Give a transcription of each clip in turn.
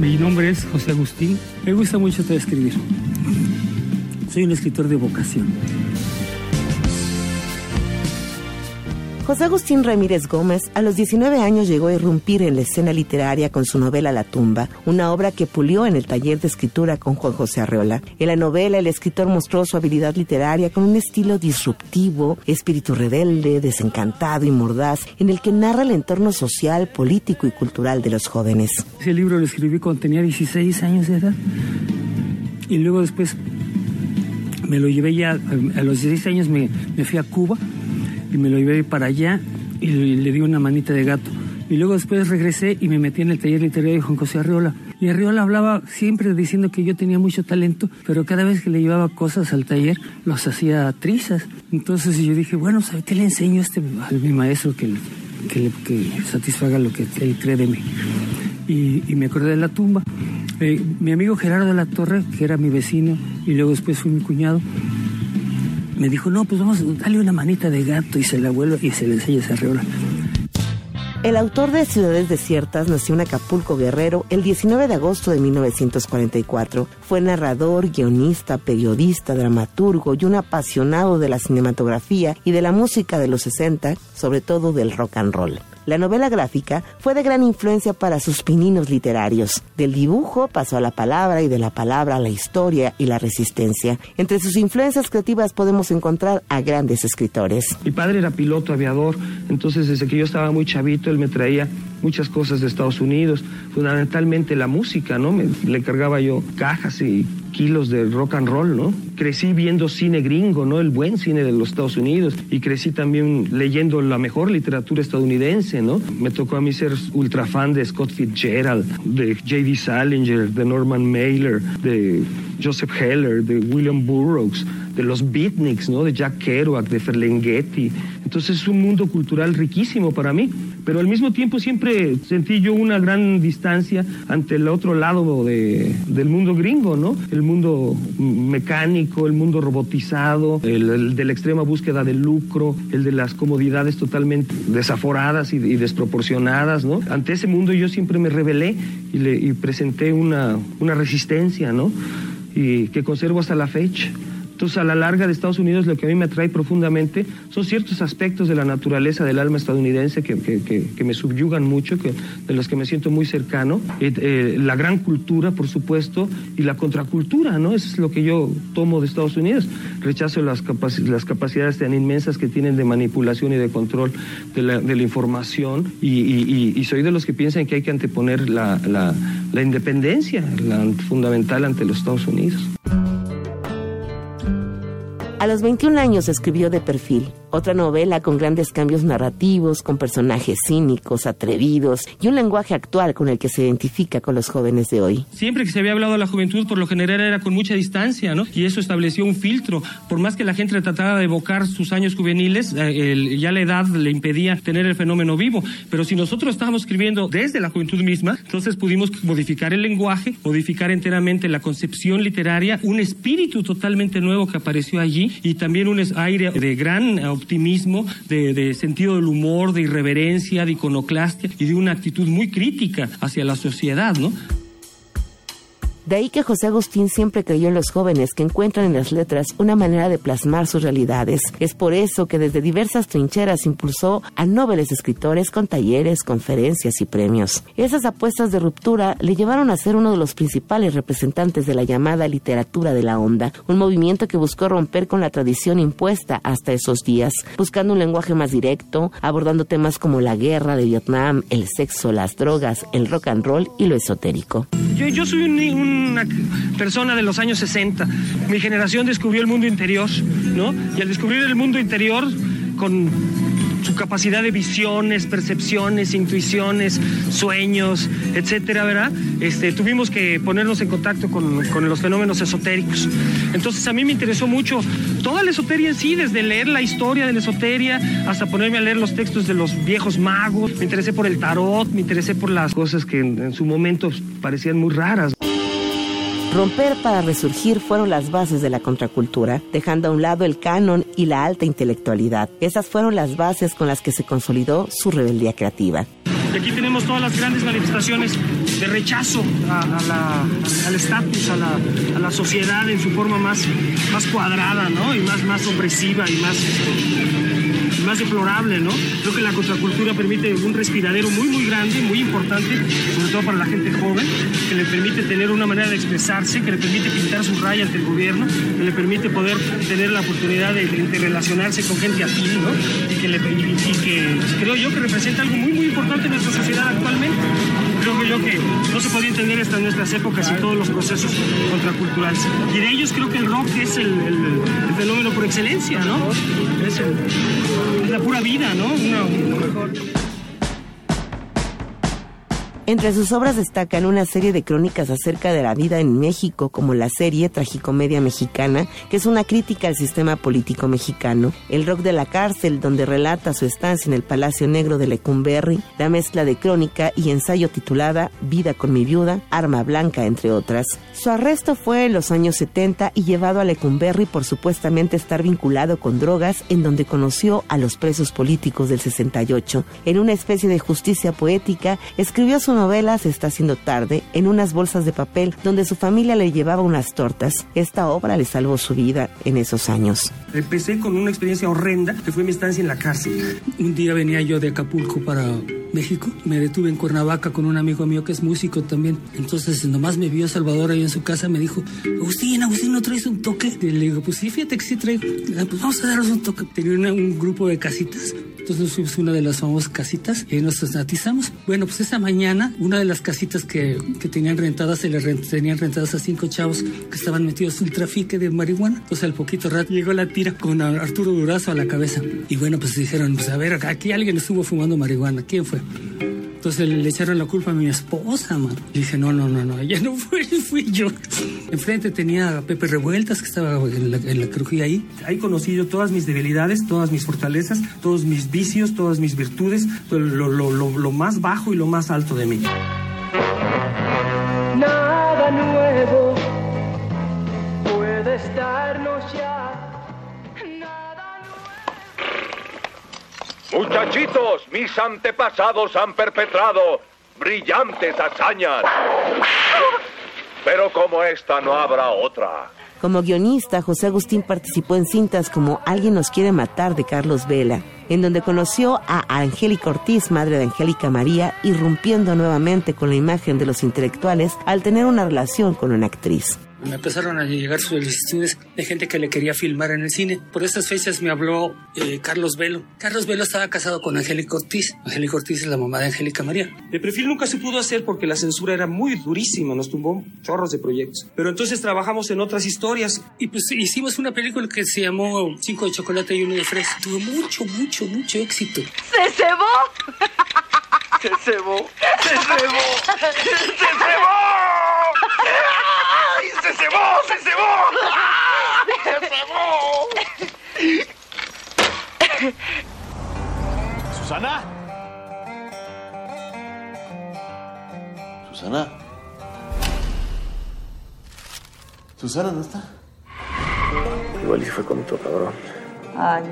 Mi nombre es José Agustín. Me gusta mucho escribir. Soy un escritor de vocación. José Agustín Ramírez Gómez a los 19 años llegó a irrumpir en la escena literaria con su novela La tumba, una obra que pulió en el taller de escritura con Juan José Arreola. En la novela el escritor mostró su habilidad literaria con un estilo disruptivo, espíritu rebelde, desencantado y mordaz, en el que narra el entorno social, político y cultural de los jóvenes. Ese libro lo escribí cuando tenía 16 años de edad y luego después me lo llevé ya, a los 16 años me, me fui a Cuba y me lo llevé para allá y le, di una manita de gato. Y luego después regresé y me metí en el taller literario de Juan José Arriola. Y Arriola hablaba siempre diciendo que yo tenía mucho talento, pero cada vez que le llevaba cosas al taller, los hacía trizas. Entonces yo dije, bueno, ¿sabe qué le enseño a, este, a mi maestro que, que, que satisfaga lo que él cree de mí? Y, y me acordé de la tumba. Eh, mi amigo Gerardo de la Torre, que era mi vecino y luego después fue mi cuñado, me dijo, no, pues vamos, dale una manita de gato y se la vuelve y se le enseña esa reola. El autor de Ciudades Desiertas nació en Acapulco Guerrero el 19 de agosto de 1944. Fue narrador, guionista, periodista, dramaturgo y un apasionado de la cinematografía y de la música de los 60, sobre todo del rock and roll. La novela gráfica fue de gran influencia para sus pininos literarios. Del dibujo pasó a la palabra y de la palabra a la historia y la resistencia. Entre sus influencias creativas podemos encontrar a grandes escritores. Mi padre era piloto aviador, entonces desde que yo estaba muy chavito él me traía muchas cosas de Estados Unidos, fundamentalmente la música, ¿no? Me, le cargaba yo cajas y kilos de rock and roll, ¿no? Crecí viendo cine gringo, ¿no? El buen cine de los Estados Unidos y crecí también leyendo la mejor literatura estadounidense, ¿no? Me tocó a mí ser ultra fan de Scott Fitzgerald, de J.D. Salinger, de Norman Mailer, de Joseph Heller, de William Burroughs, de los beatniks, ¿no? De Jack Kerouac, de Ferlinghetti. Entonces es un mundo cultural riquísimo para mí, pero al mismo tiempo siempre sentí yo una gran distancia ante el otro lado de, del mundo gringo, ¿no? El mundo mecánico, el mundo robotizado, el, de la extrema búsqueda del lucro, el de las comodidades totalmente desaforadas y, desproporcionadas, ¿no? Ante ese mundo yo siempre me rebelé y, le, y presenté una, una resistencia, ¿no? Y que conservo hasta la fecha. Entonces, a la larga de Estados Unidos, lo que a mí me atrae profundamente son ciertos aspectos de la naturaleza del alma estadounidense que, que, me subyugan mucho, que, de los que me siento muy cercano. Eh, eh, la gran cultura, por supuesto, y la contracultura, ¿no? Eso es lo que yo tomo de Estados Unidos. Rechazo las, capacidades tan inmensas que tienen de manipulación y de control de la, información y, soy de los que piensan que hay que anteponer la, la, la independencia, la fundamental ante los Estados Unidos. A los 21 años escribió De Perfil, otra novela con grandes cambios narrativos, con personajes cínicos, atrevidos y un lenguaje actual con el que se identifica con los jóvenes de hoy. Siempre que se había hablado de la juventud, por lo general era con mucha distancia, ¿no? Y eso estableció un filtro. Por más que la gente tratara de evocar sus años juveniles, eh, ya la edad le impedía tener el fenómeno vivo. Pero si nosotros estábamos escribiendo desde la juventud misma, entonces pudimos modificar el lenguaje, modificar enteramente la concepción literaria, un espíritu totalmente nuevo que apareció allí y también un aire de gran optimismo, de, sentido del humor, de irreverencia, de iconoclastia y de una actitud muy crítica hacia la sociedad, ¿no? De ahí que José Agustín siempre creyó en los jóvenes que encuentran en las letras una manera de plasmar sus realidades. Es por eso que desde diversas trincheras impulsó a nobles escritores con talleres, conferencias y premios. Esas apuestas de ruptura le llevaron a ser uno de los principales representantes de la llamada literatura de la onda, un movimiento que buscó romper con la tradición impuesta hasta esos días, buscando un lenguaje más directo, abordando temas como la guerra de Vietnam, el sexo, las drogas, el rock and roll y lo esotérico. Yo, soy un una persona de los años 60. Mi generación descubrió el mundo interior, ¿no? Y al descubrir el mundo interior con su capacidad de visiones, percepciones, intuiciones, sueños, etcétera, ¿verdad? Este, tuvimos que ponernos en contacto con, los fenómenos esotéricos. Entonces a mí me interesó mucho toda la esoteria en sí, desde leer la historia de la esoteria hasta ponerme a leer los textos de los viejos magos. Me interesé por el tarot, me interesé por las cosas que en su momento parecían muy raras. Romper para resurgir fueron las bases de la contracultura, dejando a un lado el canon y la alta intelectualidad. Esas fueron las bases con las que se consolidó su rebeldía creativa. Aquí tenemos todas las grandes manifestaciones de rechazo al estatus, a la, a la, sociedad en su forma más, más cuadrada, ¿no? Y más, más opresiva y más más deplorable, ¿no? Creo que la contracultura permite un respiradero muy, muy grande, muy importante, sobre todo para la gente joven, que le permite tener una manera de expresarse, que le permite pintar su raya ante el gobierno, que le permite poder tener la oportunidad de, interrelacionarse con gente afín, ¿no? Y que, le, y que creo yo que representa algo muy, muy importante en nuestra sociedad actualmente. Creo yo que no se podía entender hasta nuestras épocas y todos los procesos contraculturales. Y de ellos creo que el rock es el, fenómeno por excelencia, ¿no? Es el, la pura vida, ¿no? Una, mejor. Entre sus obras destacan una serie de crónicas acerca de la vida en México, como la serie Tragicomedia Mexicana, que es una crítica al sistema político mexicano, El Rock de la Cárcel, donde relata su estancia en el Palacio Negro de Lecumberri, la mezcla de crónica y ensayo titulada Vida con mi viuda, Arma Blanca, entre otras. Su arresto fue en los años 70 y llevado a Lecumberri por supuestamente estar vinculado con drogas, en donde conoció a los presos políticos del 68. En una especie de justicia poética, escribió su novela Se está haciendo tarde en unas bolsas de papel donde su familia le llevaba unas tortas. Esta obra le salvó su vida en esos años. Empecé con una experiencia horrenda que fue mi estancia en la cárcel. Un día venía yo de Acapulco para México. Me detuve en Cuernavaca con un amigo mío que es músico también. Entonces, nomás me vio Salvador ahí en su casa, me dijo, Agustín, Agustín, ¿no traes un toque? Y le digo, pues sí, fíjate que sí traigo. Ah, pues vamos a darnos un toque. Tenía un grupo de casitas. Entonces fuimos una de las famosas casitas y nos atizamos. Bueno, pues esa mañana, una de las casitas que, que tenían rentadas, se le tenían rentadas a cinco chavos que estaban metidos en el trafique de marihuana. Entonces al poquito rato llegó la tira con Arturo Durazo a la cabeza. Y bueno, pues dijeron, pues a ver, aquí alguien estuvo fumando marihuana. ¿Quién fue? Entonces le echaron la culpa a mi esposa, man. Dije, no, no, no, no, ella no fue, fui yo. Enfrente tenía a Pepe Revueltas, que estaba en la, en crujía ahí. Ahí conocí yo todas mis debilidades, todas mis fortalezas, todos mis vicios, todas mis virtudes, lo más bajo y lo más alto de mí. Muchachitos, mis antepasados han perpetrado brillantes hazañas. Pero como esta no habrá otra. Como guionista, José Agustín participó en cintas como Alguien nos quiere matar de Carlos Vela, en donde conoció a Angélica Ortiz, madre de Angélica María, irrumpiendo nuevamente con la imagen de los intelectuales al tener una relación con una actriz me empezaron a llegar solicitudes de gente que le quería filmar en el cine. Por estas fechas me habló eh, Carlos Velo. Carlos Velo estaba casado con Angélica Ortiz. Angélica Ortiz es la mamá de Angélica María. De perfil nunca se pudo hacer porque la censura era muy durísima, nos tumbó chorros de proyectos. Pero entonces trabajamos en otras historias. Y pues hicimos una película que se llamó Cinco de chocolate y uno de fresa. Tuvo mucho, mucho, mucho éxito. ¡Se cebó! ¡Se cebó! ¡Se cebó! ¡Se cebó! ¡Se cebó! ¡Se cebó! ¡Se cebó! ¿Susana? ¿Susana? ¿Susana no está? Igual si fue con otro cabrón. Ay,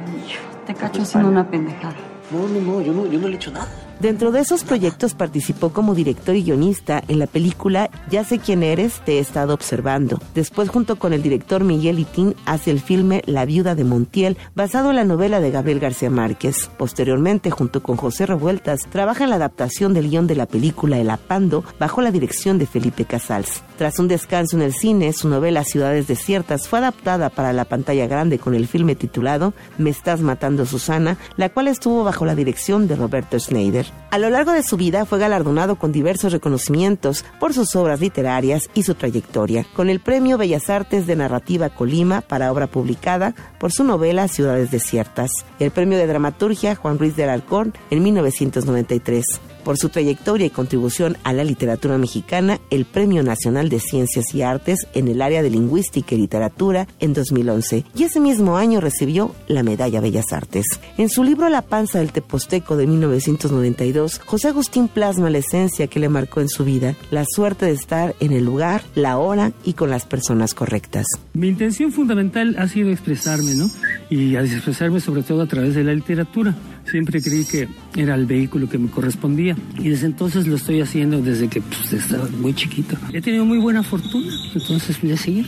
te cacho haciendo una pendejada. No, no, no, yo no, yo no le he hecho nada. Dentro de esos proyectos participó como director y guionista en la película Ya sé quién eres, te he estado observando. Después, junto con el director Miguel Itín, hace el filme La viuda de Montiel, basado en la novela de Gabriel García Márquez. Posteriormente, junto con José Revueltas, trabaja en la adaptación del guion de la película El Apando, bajo la dirección de Felipe Casals. Tras un descanso en el cine, su novela Ciudades Desiertas fue adaptada para la pantalla grande con el filme titulado Me estás matando Susana, la cual estuvo bajo la dirección de Roberto Schneider. A lo largo de su vida fue galardonado con diversos reconocimientos por sus obras literarias y su trayectoria, con el Premio Bellas Artes de Narrativa Colima para obra publicada por su novela Ciudades Desiertas, el Premio de Dramaturgia Juan Ruiz de Alarcón en 1993 por su trayectoria y contribución a la literatura mexicana el Premio Nacional de Ciencias y Artes en el área de Lingüística y Literatura en 2011 y ese mismo año recibió la Medalla Bellas Artes. En su libro La panza del Teposteco de 1992, José Agustín plasma la esencia que le marcó en su vida, la suerte de estar en el lugar, la hora y con las personas correctas. Mi intención fundamental ha sido expresarme, ¿no? Y expresarme sobre todo a través de la literatura Siempre creí que era el vehículo que me correspondía y desde entonces lo estoy haciendo desde que pues, estaba muy chiquito. He tenido muy buena fortuna, entonces voy a seguir.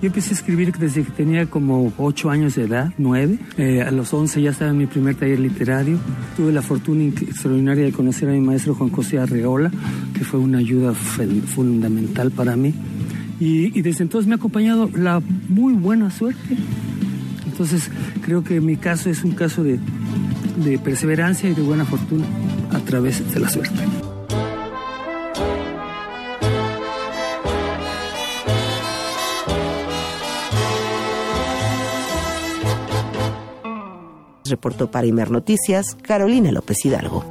Yo empecé a escribir desde que tenía como 8 años de edad, 9. Eh, a los 11 ya estaba en mi primer taller literario. Tuve la fortuna extraordinaria de conocer a mi maestro Juan José Arreola, que fue una ayuda fundamental para mí. Y, y desde entonces me ha acompañado la muy buena suerte. Entonces creo que mi caso es un caso de, de perseverancia y de buena fortuna a través de la suerte. Reportó para Imer Noticias Carolina López Hidalgo.